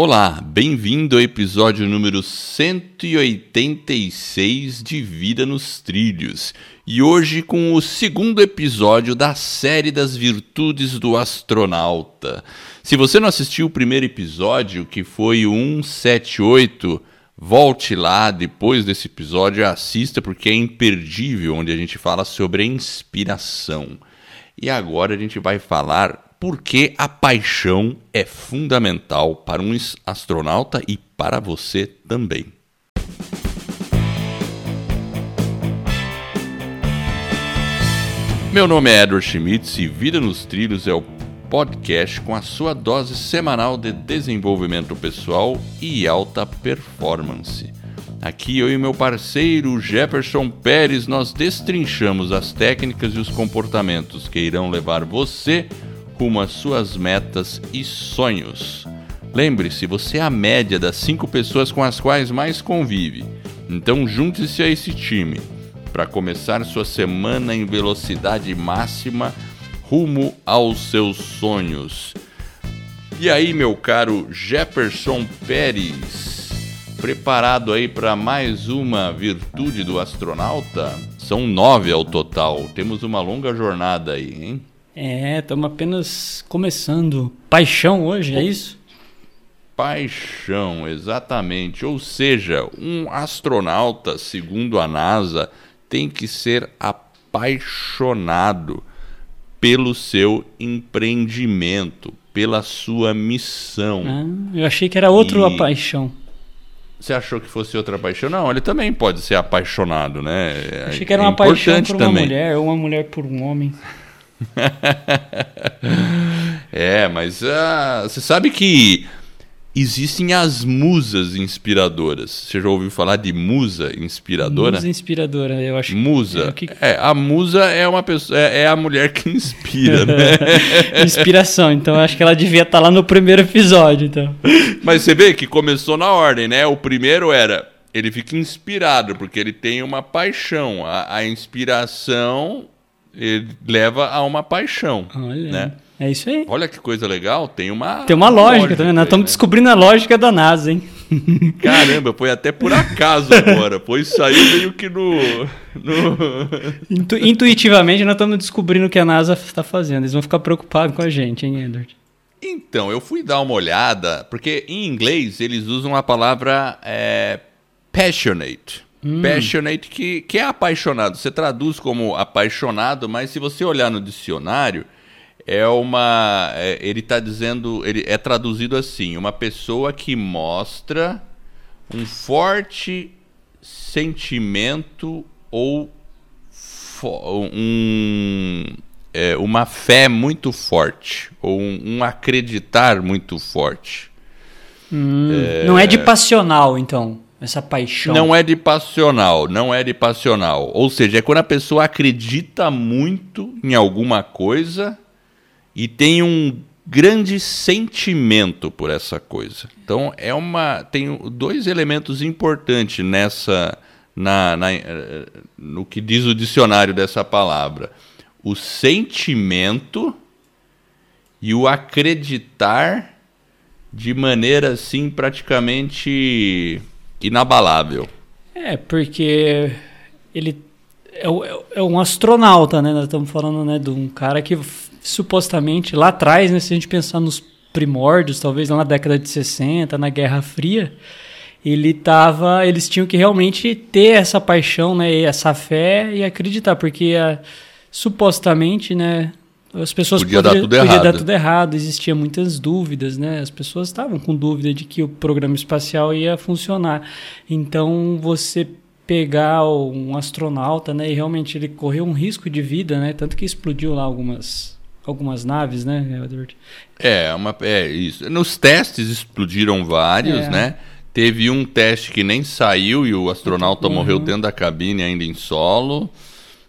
Olá, bem-vindo ao episódio número 186 de Vida nos Trilhos. E hoje com o segundo episódio da série das virtudes do astronauta. Se você não assistiu o primeiro episódio, que foi o 178, volte lá depois desse episódio e assista porque é imperdível, onde a gente fala sobre a inspiração. E agora a gente vai falar por que a paixão é fundamental para um astronauta e para você também. Meu nome é Edward Schmitz e Vida nos Trilhos é o podcast com a sua dose semanal de desenvolvimento pessoal e alta performance. Aqui eu e meu parceiro Jefferson Pérez nós destrinchamos as técnicas e os comportamentos que irão levar você rumo às suas metas e sonhos. Lembre-se, você é a média das cinco pessoas com as quais mais convive. Então junte-se a esse time para começar sua semana em velocidade máxima rumo aos seus sonhos. E aí, meu caro Jefferson Pérez, preparado aí para mais uma virtude do astronauta? São nove ao total. Temos uma longa jornada aí, hein? É, estamos apenas começando. Paixão hoje, é isso? Paixão, exatamente. Ou seja, um astronauta, segundo a NASA, tem que ser apaixonado pelo seu empreendimento, pela sua missão. Ah, eu achei que era outro e... paixão. Você achou que fosse outra paixão? Não, ele também pode ser apaixonado, né? achei que era é uma paixão por uma também. mulher, ou uma mulher por um homem. é, mas uh, você sabe que existem as musas inspiradoras. Você já ouviu falar de musa inspiradora? Musa inspiradora, eu acho. Musa. É, que... é a musa é uma pessoa, é, é a mulher que inspira, né? Inspiração. Então acho que ela devia estar lá no primeiro episódio, então. Mas você vê que começou na ordem, né? O primeiro era ele fica inspirado porque ele tem uma paixão. A, a inspiração ele leva a uma paixão. Olha. Né? É isso aí. Olha que coisa legal, tem uma. Tem uma lógica, lógica também. Nós estamos né? descobrindo a lógica da NASA, hein? Caramba, foi até por acaso agora. Pois saiu meio que no. no... Intu intuitivamente nós estamos descobrindo o que a NASA está fazendo. Eles vão ficar preocupados com a gente, hein, Edward? Então, eu fui dar uma olhada, porque em inglês eles usam a palavra é, passionate. Hum. Passionate, que, que é apaixonado. Você traduz como apaixonado, mas se você olhar no dicionário, é uma. É, ele está dizendo. Ele é traduzido assim: uma pessoa que mostra um forte sentimento ou um, é, uma fé muito forte, ou um, um acreditar muito forte. Hum, é... Não é de passional, então. Essa paixão. Não é de passional, não é de passional. Ou seja, é quando a pessoa acredita muito em alguma coisa e tem um grande sentimento por essa coisa. Então é uma tem dois elementos importantes nessa na, na eh, no que diz o dicionário dessa palavra: o sentimento e o acreditar de maneira assim praticamente inabalável. É, porque ele é, é, um astronauta, né? Nós estamos falando né, de um cara que supostamente lá atrás, né, se a gente pensar nos primórdios, talvez lá na década de 60, na Guerra Fria, ele tava, eles tinham que realmente ter essa paixão, né, essa fé e acreditar, porque a, supostamente, né, as pessoas podia, podia, dar, tudo podia dar tudo errado, existia muitas dúvidas, né? As pessoas estavam com dúvida de que o programa espacial ia funcionar. Então você pegar um astronauta, né, e realmente ele correu um risco de vida, né? Tanto que explodiu lá algumas algumas naves, né, Edward? É, uma é isso. Nos testes explodiram vários, é. né? Teve um teste que nem saiu e o astronauta uhum. morreu dentro da cabine ainda em solo.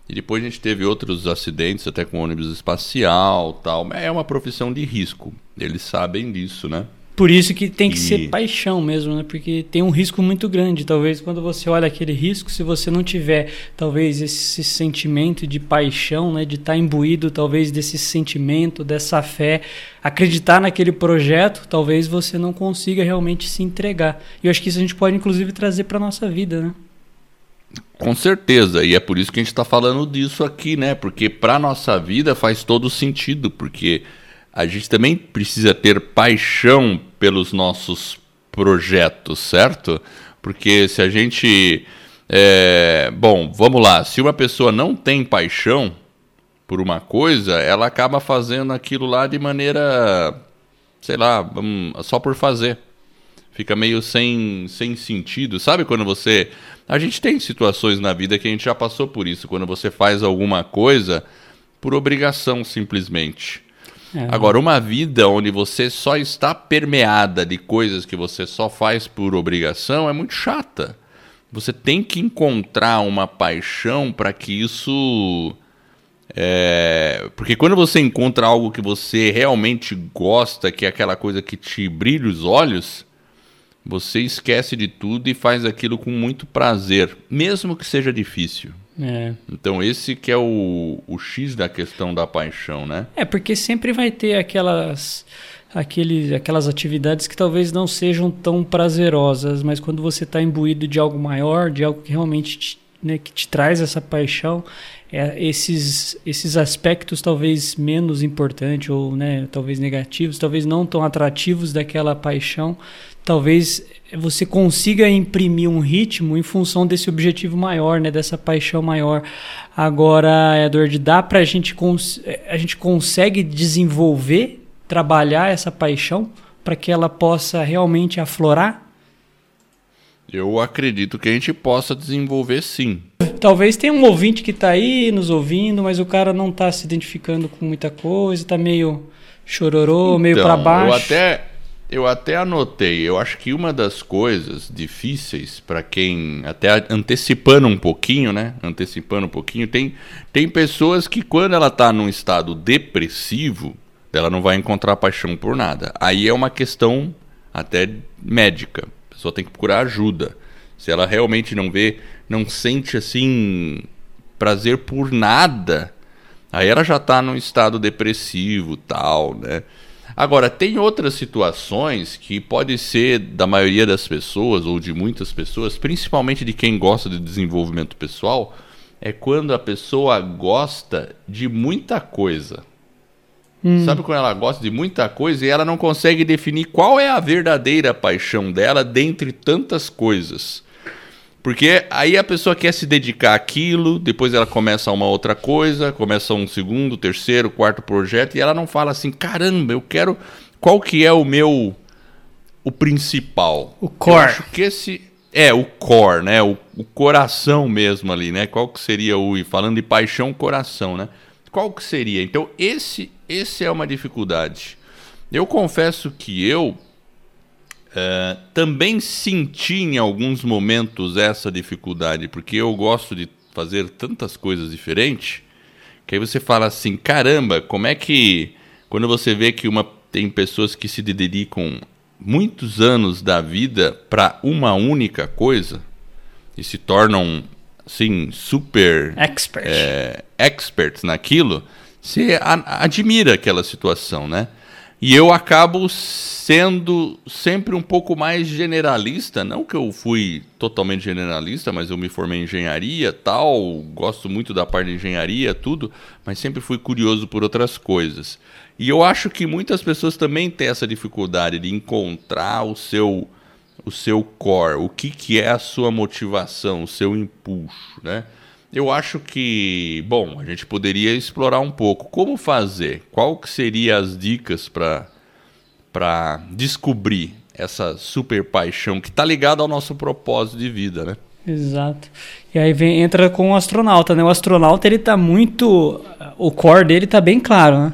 E depois a gente teve outros acidentes, até com ônibus espacial tal. É uma profissão de risco. Eles sabem disso, né? Por isso que tem que E- ser paixão mesmo, né? Porque tem um risco muito grande. Talvez quando você olha aquele risco, se você não tiver talvez esse sentimento de paixão, né? De estar imbuído talvez desse sentimento, dessa fé, acreditar naquele projeto, talvez você não consiga realmente se entregar. E eu acho que isso a gente pode inclusive trazer para nossa vida, né? Com certeza, e é por isso que a gente está falando disso aqui, né? Porque para nossa vida faz todo sentido, porque a gente também precisa ter paixão pelos nossos projetos, certo? Porque se a gente. é, Bom, vamos lá, se uma pessoa não tem paixão por uma coisa, ela acaba fazendo aquilo lá de maneira. sei lá, só por fazer fica meio sem, sem sentido. Sabe quando você. A gente tem situações na vida que a gente já passou por isso, quando você faz alguma coisa por obrigação, simplesmente. É. Agora, uma vida onde você só está permeada de coisas que você só faz por obrigação é muito chata. Você tem que encontrar uma paixão para que isso. É, porque quando você encontra algo que você realmente gosta, que é aquela coisa que te brilha os olhos, você esquece de tudo e faz aquilo com muito prazer, mesmo que seja difícil. É. Então esse que é o, o X da questão da paixão, né? É, porque sempre vai ter aquelas, aqueles, aquelas atividades que talvez não sejam tão prazerosas, mas quando você está imbuído de algo maior, de algo que realmente te, né, que te traz essa paixão, é, esses, esses aspectos talvez menos importantes ou né, talvez negativos, talvez não tão atrativos daquela paixão, talvez você consiga imprimir um ritmo em função desse objetivo maior, né, dessa paixão maior. Agora, Edward, dá pra gente cons a gente consegue desenvolver, trabalhar essa paixão para que ela possa realmente aflorar? Eu acredito que a gente possa desenvolver sim. Talvez tenha um ouvinte que está aí nos ouvindo, mas o cara não está se identificando com muita coisa, está meio chororô, meio Então, para baixo. Eu até, eu até anotei. Eu acho que uma das coisas difíceis para quem. Até antecipando um pouquinho, né? Antecipando um pouquinho, tem, tem pessoas que quando ela tá num estado depressivo, ela não vai encontrar paixão por nada. Aí é uma questão até médica. A pessoa tem que procurar ajuda. Se ela realmente não vê, não sente assim prazer por nada, Aí ela já está num estado depressivo, tal, né? Agora, tem outras situações que pode ser da maioria das pessoas ou de muitas pessoas, principalmente de quem gosta de desenvolvimento pessoal, é quando a pessoa gosta de muita coisa. Sabe quando ela gosta de muita coisa e ela não consegue definir qual é a verdadeira paixão dela dentre tantas coisas? Porque aí a pessoa quer se dedicar àquilo, depois ela começa uma outra coisa, começa um segundo, terceiro, quarto projeto, e ela não fala assim, caramba, eu quero. Qual que é o meu. O principal? O core. Eu acho que esse. É, o core, né? O, o coração mesmo ali, né? Qual que seria o. e Falando de paixão, coração, né? Qual que seria? Então, esse, esse é uma dificuldade. Eu confesso que eu é, também senti em alguns momentos essa dificuldade, porque eu gosto de fazer tantas coisas diferentes, que aí você fala assim, caramba, como é que quando você vê que uma tem pessoas que se dedicam muitos anos da vida para uma única coisa e se tornam assim super Expert. é, experts naquilo, você admira aquela situação, né? E eu acabo sendo sempre um pouco mais generalista, não que eu fui totalmente generalista, mas eu me formei em engenharia, tal, gosto muito da parte de engenharia, tudo, mas sempre fui curioso por outras coisas. E eu acho que muitas pessoas também têm essa dificuldade de encontrar o seu o seu core, o que, que é a sua motivação, o seu impulso, né? Eu acho que, bom, a gente poderia explorar um pouco como fazer, qual que seria as dicas para para descobrir essa super paixão que está ligada ao nosso propósito de vida, né? Exato. E aí vem, entra com o astronauta, né? O astronauta, ele tá muito... O core dele tá bem claro, né?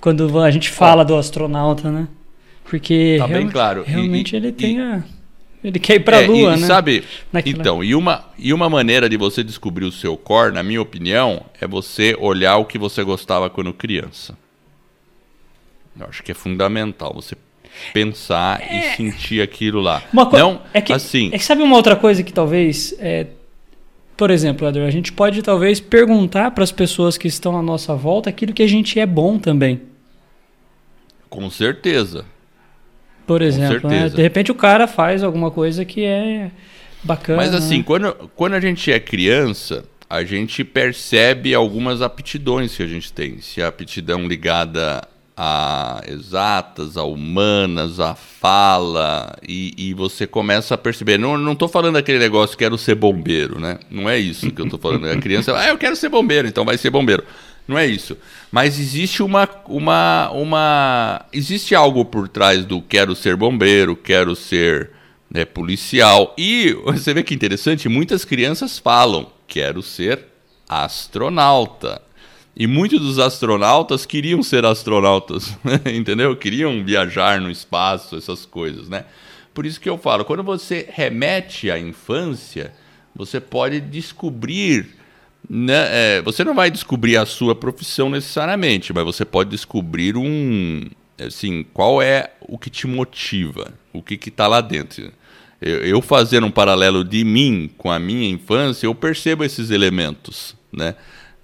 Quando a gente fala do astronauta, né? Porque Tá bem claro. Realmente e- ele e- tem a... Ele quer ir pra É, lua, e, né? Sabe, Naquela- então, e uma, e uma maneira de você descobrir o seu core, na minha opinião, é você olhar o que você gostava quando criança. Eu acho que é fundamental você pensar é... e sentir aquilo lá. Uma co... Não, é que, assim. É que sabe uma outra coisa que talvez, é... por exemplo, Eder, a gente pode talvez perguntar para as pessoas que estão à nossa volta aquilo que a gente é bom também. Com certeza. Por exemplo, né? de repente o cara faz alguma coisa que é bacana. Mas assim, né? quando, quando a gente é criança, a gente percebe algumas aptidões que a gente tem. Se a aptidão ligada a exatas, a humanas, a fala, e, e você começa a perceber. Não, não tô falando aquele negócio, quero ser bombeiro, né? Não é isso que eu tô falando. A criança, ah, eu quero ser bombeiro, então vai ser bombeiro. Não é isso. Mas existe uma, uma, uma. Existe algo por trás do quero ser bombeiro, quero ser né, policial. E você vê que interessante, muitas crianças falam, quero ser astronauta. E muitos dos astronautas queriam ser astronautas, entendeu? Queriam viajar no espaço, essas coisas, né? Por isso que eu falo, quando você remete à infância, você pode descobrir né, é, você não vai descobrir a sua profissão necessariamente, mas você pode descobrir um. Assim, qual é o que te motiva, o que está lá dentro. Eu, eu fazendo um paralelo de mim com a minha infância, eu percebo esses elementos, né?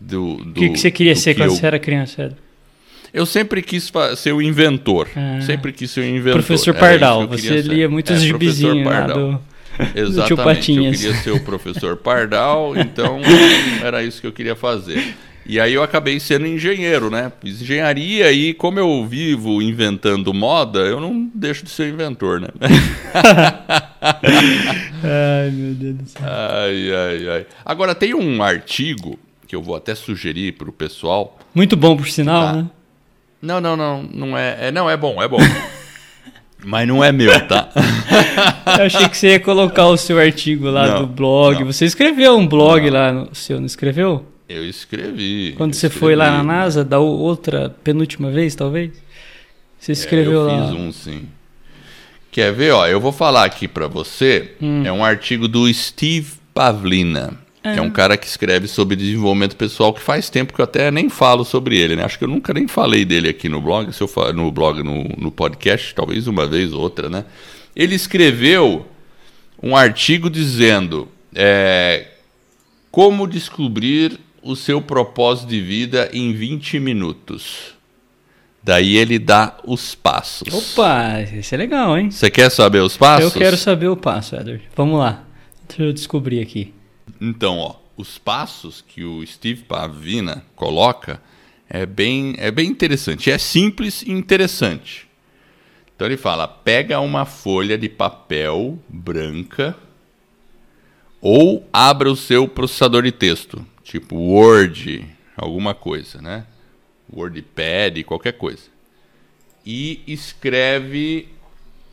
Do, do, o que, que você queria ser que quando eu... você era criança? Eu sempre quis ser o inventor. Ah, sempre quis ser o inventor. Professor Pardal, você lia muitos é, gibizinhos do... Exatamente. Eu queria ser o professor Pardal, então era isso que eu queria fazer. E aí eu acabei sendo engenheiro, né? Fiz engenharia e como eu vivo inventando moda, eu não deixo de ser inventor, né? ai, meu Deus do céu. Ai, ai, ai. Agora tem um artigo que eu vou até sugerir para o pessoal. Muito bom, por sinal, tá? né? Não, não, não, não é, é não é bom, é bom. Mas não é meu, tá? Eu achei que você ia colocar o seu artigo lá não, do blog. Não. Você escreveu um blog não. lá no seu, não escreveu? Eu escrevi. Quando eu você escrevi. foi lá na NASA, da outra penúltima vez, talvez? Você escreveu é, eu lá. Eu fiz um, sim. Quer ver, ó? Eu vou falar aqui para você. Hum. É um artigo do Steve Pavlina. É. é um cara que escreve sobre desenvolvimento pessoal que faz tempo que eu até nem falo sobre ele, né? Acho que eu nunca nem falei dele aqui no blog, se eu falo, no blog, no, no podcast, talvez uma vez ou outra, né? Ele escreveu um artigo dizendo é, como descobrir o seu propósito de vida em 20 minutos. Daí ele dá os passos. Opa, isso é legal, hein? Você quer saber os passos? Eu quero saber o passo, Edward. Vamos lá. Deixa eu descobrir aqui. Então, ó, os passos que o Steve Pavina coloca é bem, é bem interessante. É simples e interessante. Então ele fala: pega uma folha de papel branca ou abra o seu processador de texto, tipo Word, alguma coisa, né? WordPad, qualquer coisa. E escreve.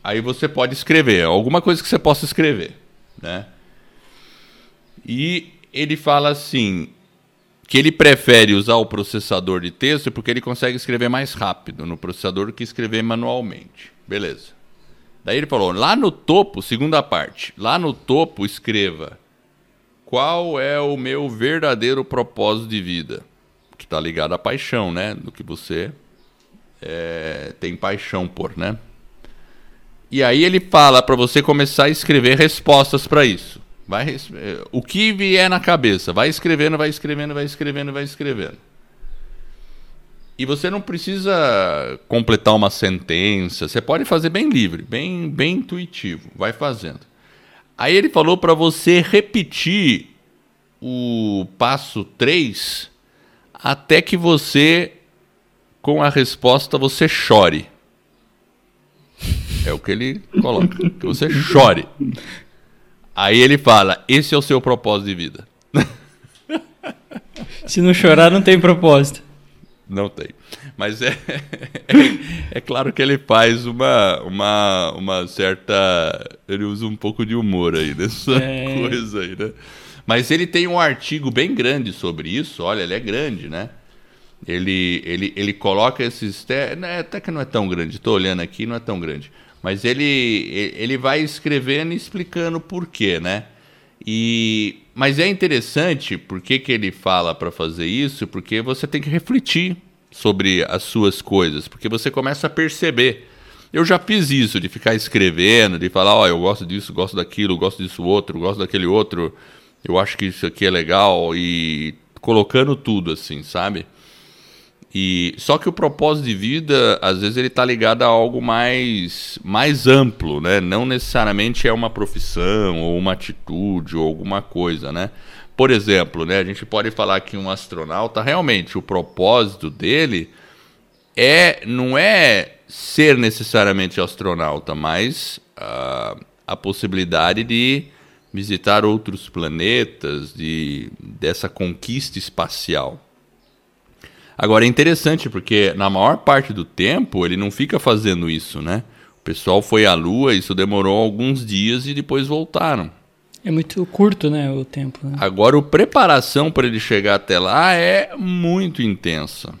Aí você pode escrever alguma coisa que você possa escrever, né? E ele fala assim que ele prefere usar o processador de texto porque ele consegue escrever mais rápido no processador do que escrever manualmente. Beleza. Daí ele falou: lá no topo, segunda parte, lá no topo escreva qual é o meu verdadeiro propósito de vida, que está ligado à paixão, né? Do que você é, tem paixão por, né? E aí ele fala para você começar a escrever respostas para isso. Vai, o que vier na cabeça, vai escrevendo, vai escrevendo, vai escrevendo, vai escrevendo. E você não precisa completar uma sentença, você pode fazer bem livre, bem, bem intuitivo, vai fazendo. Aí ele falou para você repetir o passo 3 até que você, com a resposta, você chore. É o que ele coloca, que você chore. Aí ele fala: esse é o seu propósito de vida. Se não chorar, não tem propósito. Não tem. Mas é, é, é, claro que ele faz uma, uma, uma certa. Ele usa um pouco de humor aí nessa é. coisa aí, né? Mas ele tem um artigo bem grande sobre isso. Olha, ele é grande, né? Ele, ele, ele coloca esses. Né, até que não é tão grande, estou olhando aqui, não é tão grande. Mas ele, ele vai escrevendo e explicando por quê, né? E, mas é interessante por que, que ele fala para fazer isso, porque você tem que refletir sobre as suas coisas, porque você começa a perceber. Eu já fiz isso, de ficar escrevendo, de falar, ó, oh, eu gosto disso, gosto daquilo, gosto disso outro, gosto daquele outro, eu acho que isso aqui é legal, e colocando tudo assim, sabe? E só que o propósito de vida, às vezes ele está ligado a algo mais mais amplo, né? Não necessariamente é uma profissão ou uma atitude ou alguma coisa, né? Por exemplo, né, a gente pode falar que um astronauta realmente o propósito dele é não é ser necessariamente astronauta, mas uh, a possibilidade de visitar outros planetas, de dessa conquista espacial. Agora é interessante porque na maior parte do tempo ele não fica fazendo isso, né? O pessoal foi à Lua, isso demorou alguns dias e depois voltaram. É muito curto, né, o tempo. Né? Agora, a preparação para ele chegar até lá é muito intensa.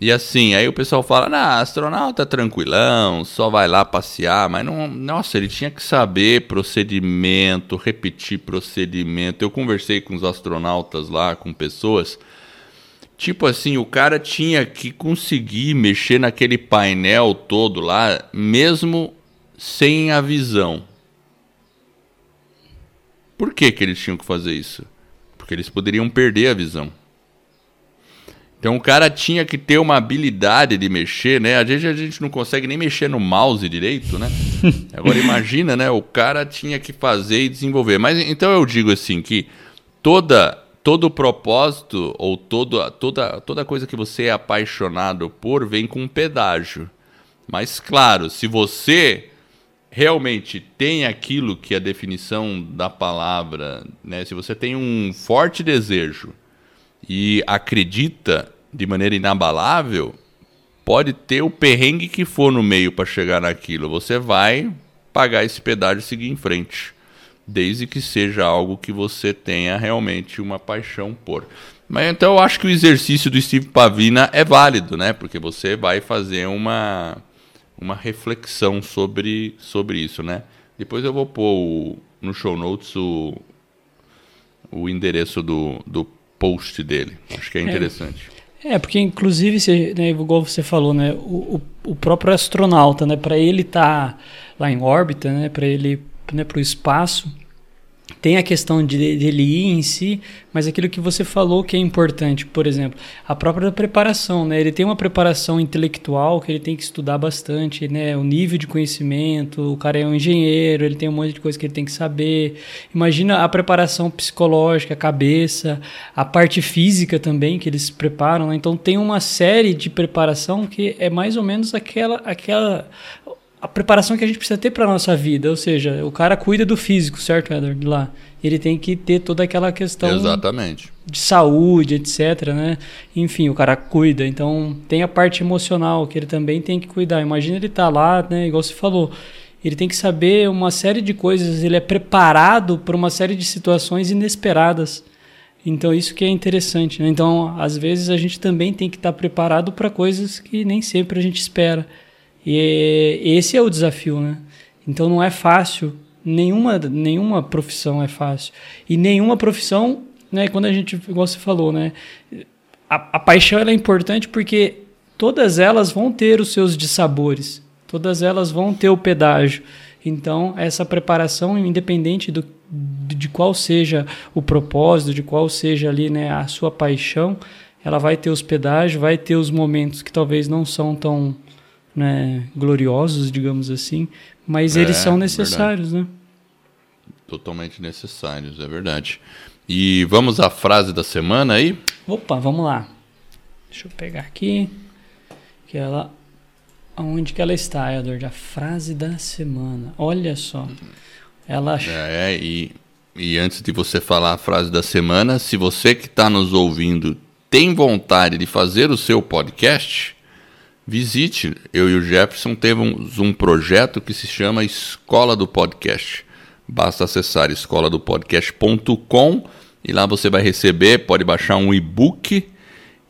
E assim, aí o pessoal fala, nah, astronauta é tranquilão, só vai lá passear, mas não, nossa, ele tinha que saber procedimento, repetir procedimento. Eu conversei com os astronautas lá, com pessoas, Tipo assim, o cara tinha que conseguir mexer naquele painel todo lá, mesmo sem a visão. Por que, que eles tinham que fazer isso? Porque eles poderiam perder a visão. Então o cara tinha que ter uma habilidade de mexer, né? Às vezes a gente não consegue nem mexer no mouse direito, né? Agora imagina, né? O cara tinha que fazer e desenvolver. Mas então eu digo assim que toda todo propósito ou todo, toda, toda coisa que você é apaixonado por vem com um pedágio. Mas, claro, se você realmente tem aquilo que é a definição da palavra, né? se você tem um forte desejo e acredita de maneira inabalável, pode ter o perrengue que for no meio para chegar naquilo. Você vai pagar esse pedágio e seguir em frente desde que seja algo que você tenha realmente uma paixão por. Mas então eu acho que o exercício do Steve Pavina é válido, né? Porque você vai fazer uma, uma reflexão sobre, sobre isso, né? Depois eu vou pôr o, no show notes o, o endereço do, do post dele. Acho que é, é. interessante. É, é porque inclusive, você, né, igual você falou, né, o, o, o próprio astronauta, né, para ele estar tá lá em órbita, né, para ele né, para o espaço, tem a questão de, dele ir em si, mas aquilo que você falou que é importante, por exemplo, a própria preparação, né? Ele tem uma preparação intelectual que ele tem que estudar bastante, né? O nível de conhecimento, o cara é um engenheiro, ele tem um monte de coisa que ele tem que saber. Imagina a preparação psicológica, a cabeça, a parte física também que eles preparam, né? Então tem uma série de preparação que é mais ou menos aquela aquela a preparação que a gente precisa ter para nossa vida. Ou seja, o cara cuida do físico, certo, Edward? Lá. Ele tem que ter toda aquela questão Exatamente. de saúde, etc. Né? Enfim, o cara cuida. Então, tem a parte emocional que ele também tem que cuidar. Imagina ele estar tá lá, né, igual você falou. Ele tem que saber uma série de coisas, ele é preparado para uma série de situações inesperadas. Então, isso que é interessante. Né? Então, às vezes, a gente também tem que estar tá preparado para coisas que nem sempre a gente espera. E esse é o desafio, né? Então não é fácil, nenhuma, nenhuma profissão é fácil. E nenhuma profissão, né, quando a gente, igual você falou, né, a, a paixão é importante porque todas elas vão ter os seus dissabores, todas elas vão ter o pedágio. Então, essa preparação, independente do, de qual seja o propósito, de qual seja ali né, a sua paixão, ela vai ter os pedágios, vai ter os momentos que talvez não são tão né, gloriosos, digamos assim, mas é, eles são necessários, verdade. né? Totalmente necessários, é verdade. E vamos à frase da semana aí? Opa, vamos lá. Deixa eu pegar aqui. Que ela. Onde que ela está, Edward? A frase da semana. Olha só. Ela. É, e, e antes de você falar a frase da semana, se você que está nos ouvindo tem vontade de fazer o seu podcast, visite. Eu e o Jefferson temos um projeto que se chama Escola do Podcast. Basta acessar escoladopodcast.com e lá você vai receber, pode baixar um e-book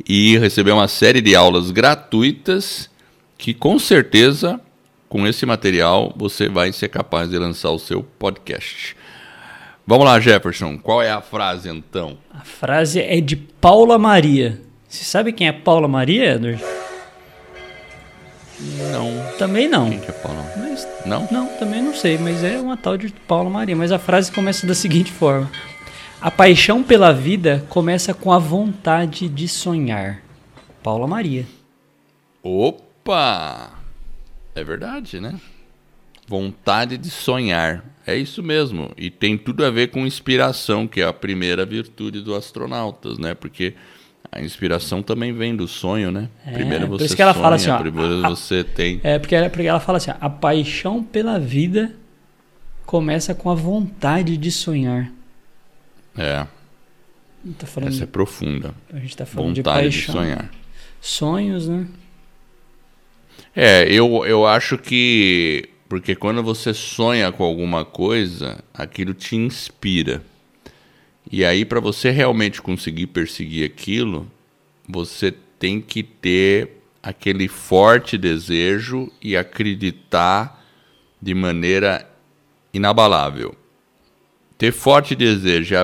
e receber uma série de aulas gratuitas que com certeza com esse material você vai ser capaz de lançar o seu podcast. Vamos lá, Jefferson. Qual é a frase então? A frase é de Paula Maria. Você sabe quem é Paula Maria, Edward? Não. Também não. Quem que é Paula? Mas, Não? não, também não sei, mas é uma tal de Paula Maria. Mas a frase começa da seguinte forma: A paixão pela vida começa com a vontade de sonhar. Paula Maria. Opa! É verdade, né? Vontade de sonhar. É isso mesmo. E tem tudo a ver com inspiração, que é a primeira virtude dos astronautas, né? Porque a inspiração também vem do sonho, né? É, primeiro por você isso que ela sonha, fala assim, ó, primeiro a- você tem. É porque ela, porque ela fala assim: a paixão pela vida começa com a vontade de sonhar. É, Tá falando, essa é profunda. a gente tá falando de Vontade de paixão. sonhar. Sonhos, né? É, eu, eu acho que. Porque quando você sonha com alguma coisa, aquilo te inspira. E aí, para você realmente conseguir perseguir aquilo, você tem que ter aquele forte desejo e acreditar de maneira inabalável. Ter forte desejo e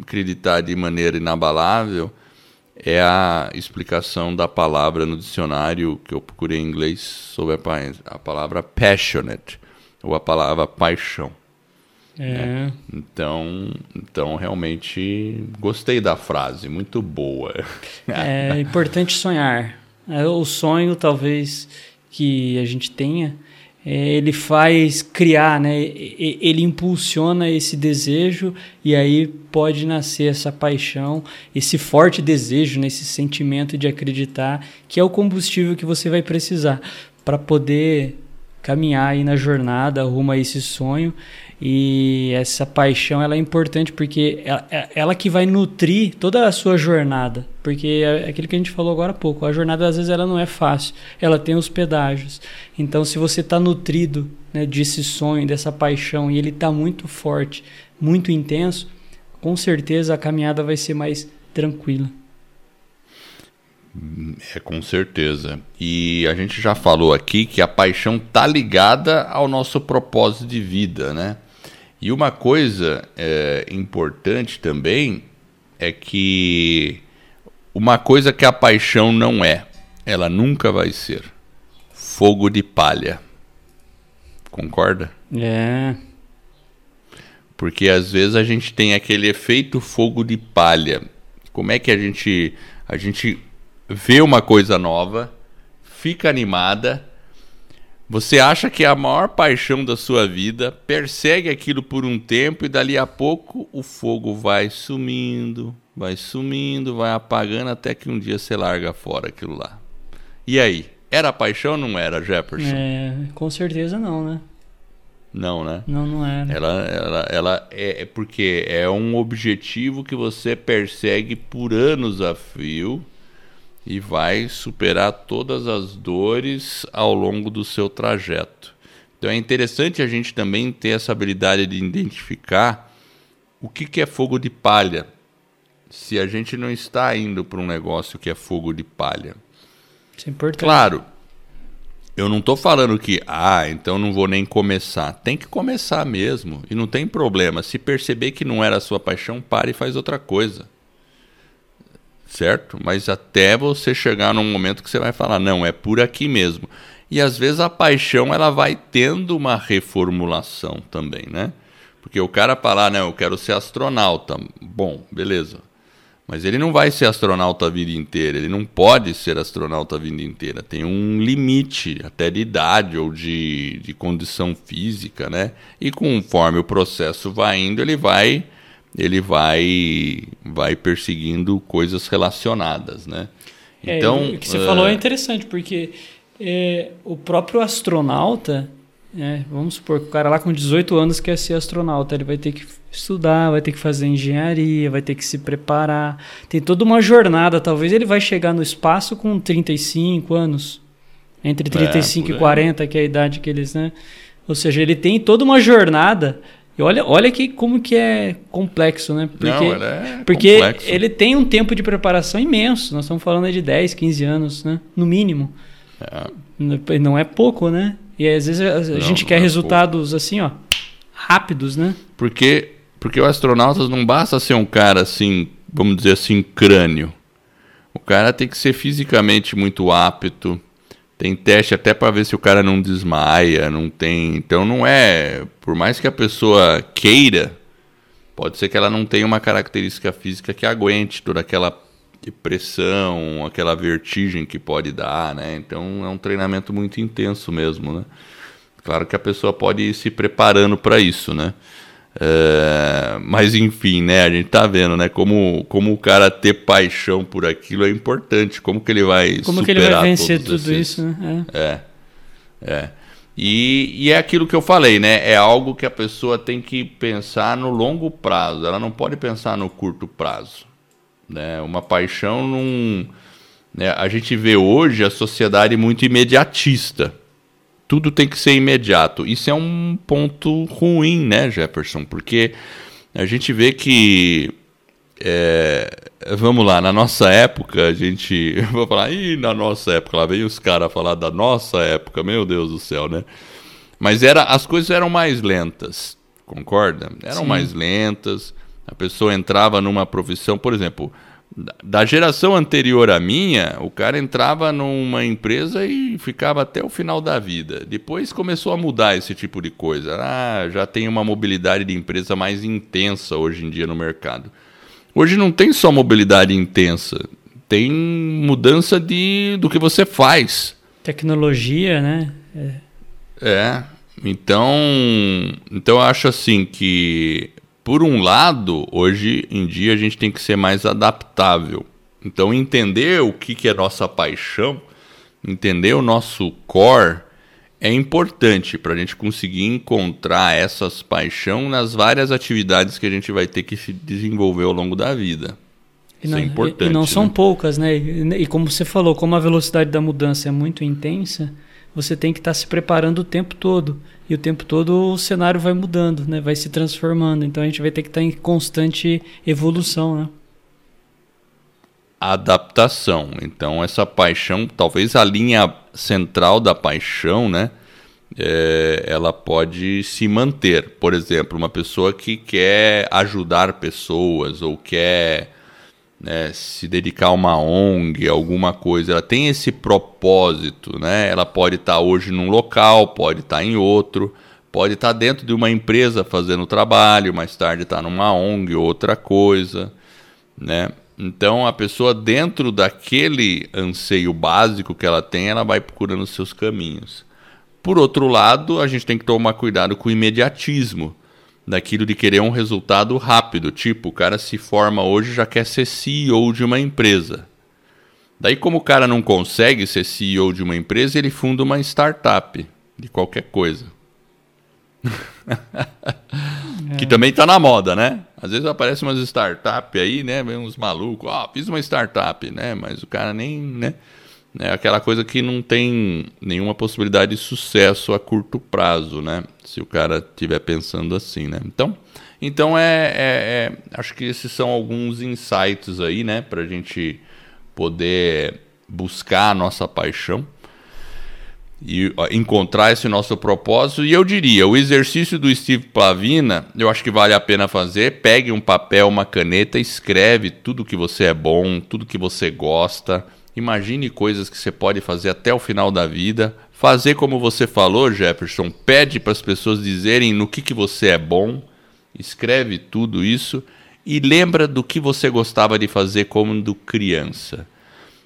acreditar de maneira inabalável é a explicação da palavra no dicionário que eu procurei em inglês sobre a, a palavra passionate, ou a palavra paixão. É. Então, então realmente gostei da frase, muito boa. É importante sonhar. É, O sonho, talvez, que a gente tenha, é, ele faz criar, né? Ele impulsiona esse desejo e aí pode nascer essa paixão, esse forte desejo, né? esse sentimento de acreditar que é o combustível que você vai precisar para poder caminhar aí na jornada rumo a esse sonho e essa paixão ela é importante porque ela, é- ela que vai nutrir toda a sua jornada porque é aquilo que a gente falou agora há pouco a jornada às vezes ela não é fácil ela tem os pedágios então se você está nutrido né, desse sonho dessa paixão e ele está muito forte muito intenso com certeza a caminhada vai ser mais tranquila É com certeza. E a gente já falou aqui que a paixão tá ligada ao nosso propósito de vida, né? E uma coisa é, importante também é que uma coisa que a paixão não é, ela nunca vai ser fogo de palha. Concorda? é Porque às vezes a gente tem aquele efeito fogo de palha. Como é que a gente a gente vê uma coisa nova, fica animada, você acha que é a maior paixão da sua vida, persegue aquilo por um tempo e dali a pouco o fogo vai sumindo, vai sumindo, vai apagando até que um dia você larga fora aquilo lá. E aí, era paixão ou não era, Jefferson? é com certeza não né Não, né? não não né? Ela, ela, ela é é porque é um objetivo que você persegue por anos a fio e vai superar todas as dores ao longo do seu trajeto. Então é interessante a gente também ter essa habilidade de identificar o que, que é fogo de palha. Se a gente não está indo para um negócio que é fogo de palha. isso é importante Claro, eu não estou falando que, ah, então não vou nem começar. Tem que começar mesmo. E não tem problema. Se perceber que não era a sua paixão, pare e faz outra coisa. Certo? Mas até você chegar num momento que você vai falar, não, é por aqui mesmo. E às vezes a paixão ela vai tendo uma reformulação também, né? Porque o cara falar, não, eu quero ser astronauta. Bom, beleza. Mas ele não vai ser astronauta a vida inteira, ele não pode ser astronauta a vida inteira. Tem um limite, até de idade ou de, de condição física, né? E conforme o processo vai indo, ele vai ele vai vai perseguindo coisas relacionadas, né? É, Então, o que você falou é interessante, porque é, o próprio astronauta, né, vamos supor que o cara lá com 18 anos quer ser astronauta, ele vai ter que estudar, vai ter que fazer engenharia, vai ter que se preparar. Tem toda uma jornada, talvez ele vai chegar no espaço com 35 anos. Entre 35 por e aí. 40, que é a idade que eles, né? Ou seja, ele tem toda uma jornada. E olha, olha que, como que é complexo, né? Porque, não, ela é porque complexo. ele tem um tempo de preparação imenso. Nós estamos falando de 10, 15 anos, né? No mínimo. É. Não é pouco, né? E às vezes a, Não, gente quer é resultados assim, ó, rápidos, né? Porque, porque o astronauta não basta ser um cara assim, vamos dizer assim, crânio. O cara tem que ser fisicamente muito apto, tem teste até para ver se o cara não desmaia, não tem. Então não é, por mais que a pessoa queira, pode ser que ela não tenha uma característica física que aguente toda aquela pressão, aquela vertigem que pode dar, né? Então é um treinamento muito intenso mesmo, né? Claro que a pessoa pode ir se preparando para isso, né? É, mas enfim, né? A gente tá vendo, né? Como, como o cara ter paixão por aquilo é importante. Como que ele vai como superar que ele vai vencer tudo esses... isso, né? É. é. é. E, e é aquilo que eu falei, né? É algo que a pessoa tem que pensar no longo prazo. Ela não pode pensar no curto prazo. Né? Uma paixão não. Né? A gente vê hoje a sociedade muito imediatista tudo tem que ser imediato. Isso é um ponto ruim, né, Jefferson? Porque a gente vê que. É, vamos lá, na nossa época, a gente. Vou falar, ih, na nossa época, lá vem os caras falar da nossa época, meu Deus do céu, né? Mas era, as coisas eram mais lentas, concorda? Eram Sim. mais lentas, a pessoa entrava numa profissão, por exemplo, da geração anterior à minha, o cara entrava numa empresa e ficava até o final da vida. Depois começou a mudar esse tipo de coisa. Ah, já tem uma mobilidade de empresa mais intensa hoje em dia no mercado. Hoje não tem só mobilidade intensa, tem mudança de, do que você faz. Tecnologia, né? É. é. Então, então eu acho assim que por um lado, hoje em dia a gente tem que ser mais adaptável. Então, entender o que, que é nossa paixão, entender o nosso core, é importante para a gente conseguir encontrar essas paixões nas várias atividades que a gente vai ter que se desenvolver ao longo da vida. E não, Isso é importante. E não são né? poucas, né? E, e como você falou, como a velocidade da mudança é muito intensa, você tem que estar tá se preparando o tempo todo. E o tempo todo o cenário vai mudando, né? vai se transformando. Então a gente vai ter que estar tá em constante evolução. Né? Adaptação. Então essa paixão, talvez a linha central da paixão, né? É, ela pode se manter. Por exemplo, uma pessoa que quer ajudar pessoas ou quer né, se dedicar a uma ONG, alguma coisa, ela tem esse propósito, né? Ela pode estar tá hoje num local, pode estar tá em outro, pode estar tá dentro de uma empresa fazendo trabalho, mais tarde está numa ONG, outra coisa, né? Então a pessoa dentro daquele anseio básico que ela tem, ela vai procurando seus caminhos. Por outro lado, a gente tem que tomar cuidado com o imediatismo daquilo de querer um resultado rápido. Tipo, o cara se forma hoje já quer ser CEO de uma empresa. Daí, como o cara não consegue ser CEO de uma empresa, ele funda uma startup de qualquer coisa. é. Que também está na moda, né? Às vezes aparece umas startup aí, né? Vem uns malucos, ah, fiz uma startup, né? Mas o cara nem, né? É aquela coisa que não tem nenhuma possibilidade de sucesso a curto prazo, né? Se o cara estiver pensando assim, né? Então, então é, é, é, acho que esses são alguns insights aí, né? Para a gente poder buscar a nossa paixão e encontrar esse nosso propósito. E eu diria, o exercício do Steve Plavina, eu acho que vale a pena fazer. Pegue um papel, uma caneta, escreve tudo que você é bom, tudo que você gosta Imagine coisas que você pode fazer até o final da vida. Fazer como você falou, Jefferson, pede para as pessoas dizerem no que, que você é bom. Escreve tudo isso e lembra do que você gostava de fazer quando criança.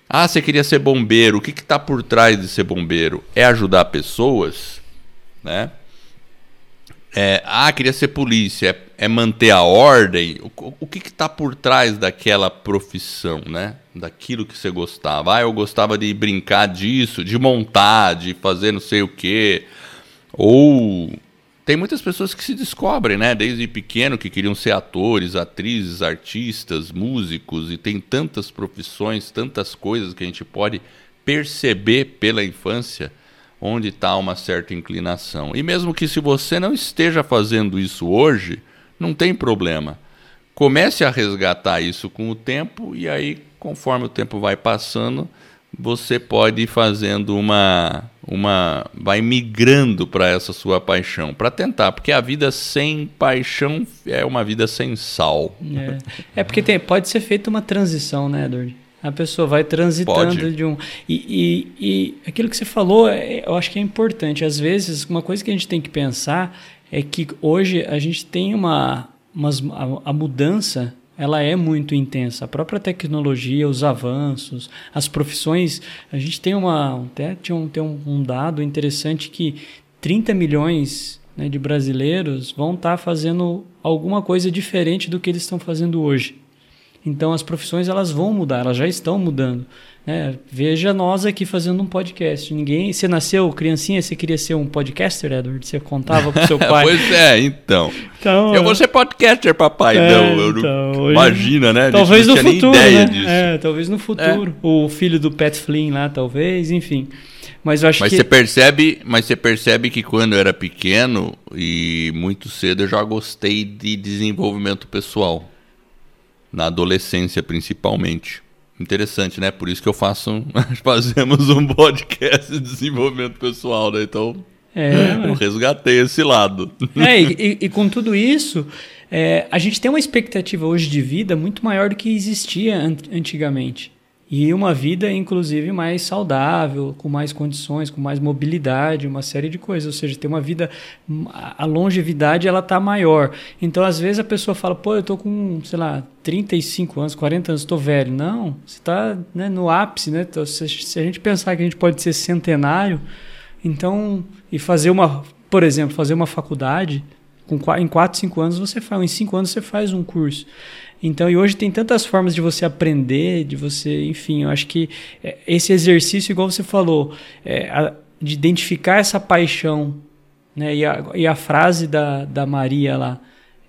Ah, você queria ser bombeiro. O que está por trás de ser bombeiro? É ajudar pessoas, né? É, ah, queria ser polícia. É, é manter a ordem. O, o que está por trás daquela profissão, né? Daquilo que você gostava. Ah, eu gostava de brincar disso, de montar, de fazer não sei o quê. Ou tem muitas pessoas que se descobrem, né, desde pequeno que queriam ser atores, atrizes, artistas, músicos e tem tantas profissões, tantas coisas que a gente pode perceber pela infância onde está uma certa inclinação. E mesmo que se você não esteja fazendo isso hoje, não tem problema. Comece a resgatar isso com o tempo e aí conforme o tempo vai passando, você pode ir fazendo uma uma vai migrando para essa sua paixão, para tentar, porque a vida sem paixão é uma vida sem sal. É, é porque tem, pode ser feita uma transição, né, Edward? A pessoa vai transitando Pode. de um. E, e, e aquilo que você falou, é- eu acho que é importante. Às vezes, uma coisa que a gente tem que pensar é que hoje a gente tem uma. umas- a, a mudança ela é muito intensa. A própria tecnologia, os avanços, as profissões. A gente tem uma. Até tinha um, tem um, dado interessante que 30 milhões né, de brasileiros vão estar fazendo alguma coisa diferente do que eles estão fazendo hoje. Então as profissões elas vão mudar, elas já estão mudando. Né? Veja nós aqui fazendo um podcast. Ninguém, você nasceu criancinha, você queria ser um podcaster, Edward? Você contava pro seu pai? pois é, então. então, Eu vou ser podcaster, papai. É, não, eu não- então, hoje- imagina, né? Talvez no futuro, né? É, talvez no futuro. O filho do Pat Flynn lá, talvez, enfim. Mas eu acho Mas que você percebe, mas você percebe que quando eu era pequeno e muito cedo eu já gostei de desenvolvimento pessoal. Na adolescência, principalmente. Interessante, né? Por isso que eu faço um, fazemos um podcast de desenvolvimento pessoal, né? Então, é, eu resgatei esse lado. É, e, e- e com tudo isso, é, a gente tem uma expectativa hoje de vida muito maior do que existia an- antigamente. E uma vida, inclusive, mais saudável, com mais condições, com mais mobilidade, uma série de coisas. Ou seja, tem uma vida. A longevidade ela tá maior. Então, às vezes, a pessoa fala, pô, eu tô com, sei lá, 35 anos, 40 anos, tô velho. Não, você tá né, no ápice, né? Então, se, se a gente pensar que a gente pode ser centenário, então, e fazer uma, por exemplo, fazer uma faculdade, com, em 4, 5 anos você faz, em 5 anos você faz um curso. Então, e hoje tem tantas formas de você aprender, de você, enfim, eu acho que é, esse exercício, igual você falou, é, a- de identificar essa paixão, né? E a, e a frase da, da Maria lá,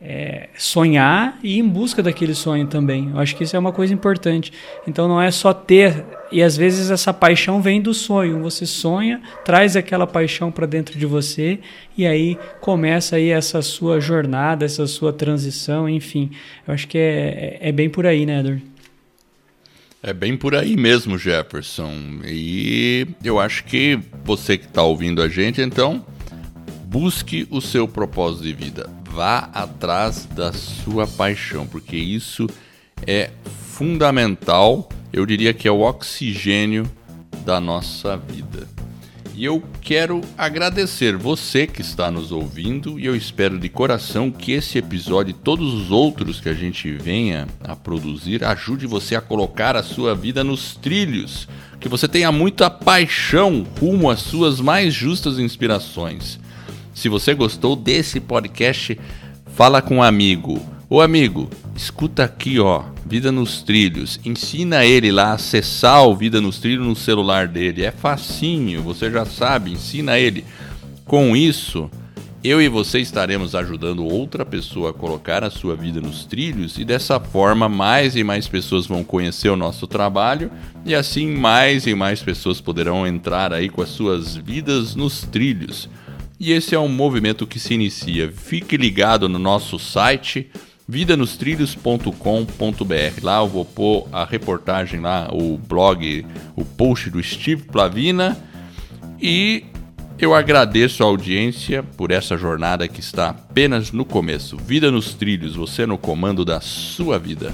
é, sonhar e ir em busca daquele sonho também. Eu acho que isso é uma coisa importante. Então não é só ter, e às vezes essa paixão vem do sonho. Você sonha, traz aquela paixão para dentro de você e aí começa aí essa sua jornada, essa sua transição, enfim. Eu acho que é, é, é bem por aí, né, Edward? É bem por aí mesmo, Jefferson. E eu acho que você que está ouvindo a gente, então, busque o seu propósito de vida. Vá atrás da sua paixão, porque isso é fundamental. Eu diria que é o oxigênio da nossa vida. E eu quero agradecer você que está nos ouvindo e eu espero de coração que esse episódio e todos os outros que a gente venha a produzir ajude você a colocar a sua vida nos trilhos, que você tenha muita paixão rumo às suas mais justas inspirações. Se você gostou desse podcast, fala com um amigo. Ô amigo, escuta aqui, ó, Vida nos Trilhos. Ensina ele lá a acessar o Vida nos Trilhos no celular dele. É facinho, você já sabe, ensina ele. Com isso, eu e você estaremos ajudando outra pessoa a colocar a sua vida nos trilhos e dessa forma mais e mais pessoas vão conhecer o nosso trabalho e assim mais e mais pessoas poderão entrar aí com as suas vidas nos trilhos. E esse é um movimento que se inicia. Fique ligado no nosso site vidanostrilhos.com.br. Lá eu vou pôr a reportagem lá, o blog, o post do Steve Plavina e eu agradeço a audiência por essa jornada que está apenas no começo. Vida nos trilhos, você no comando da sua vida.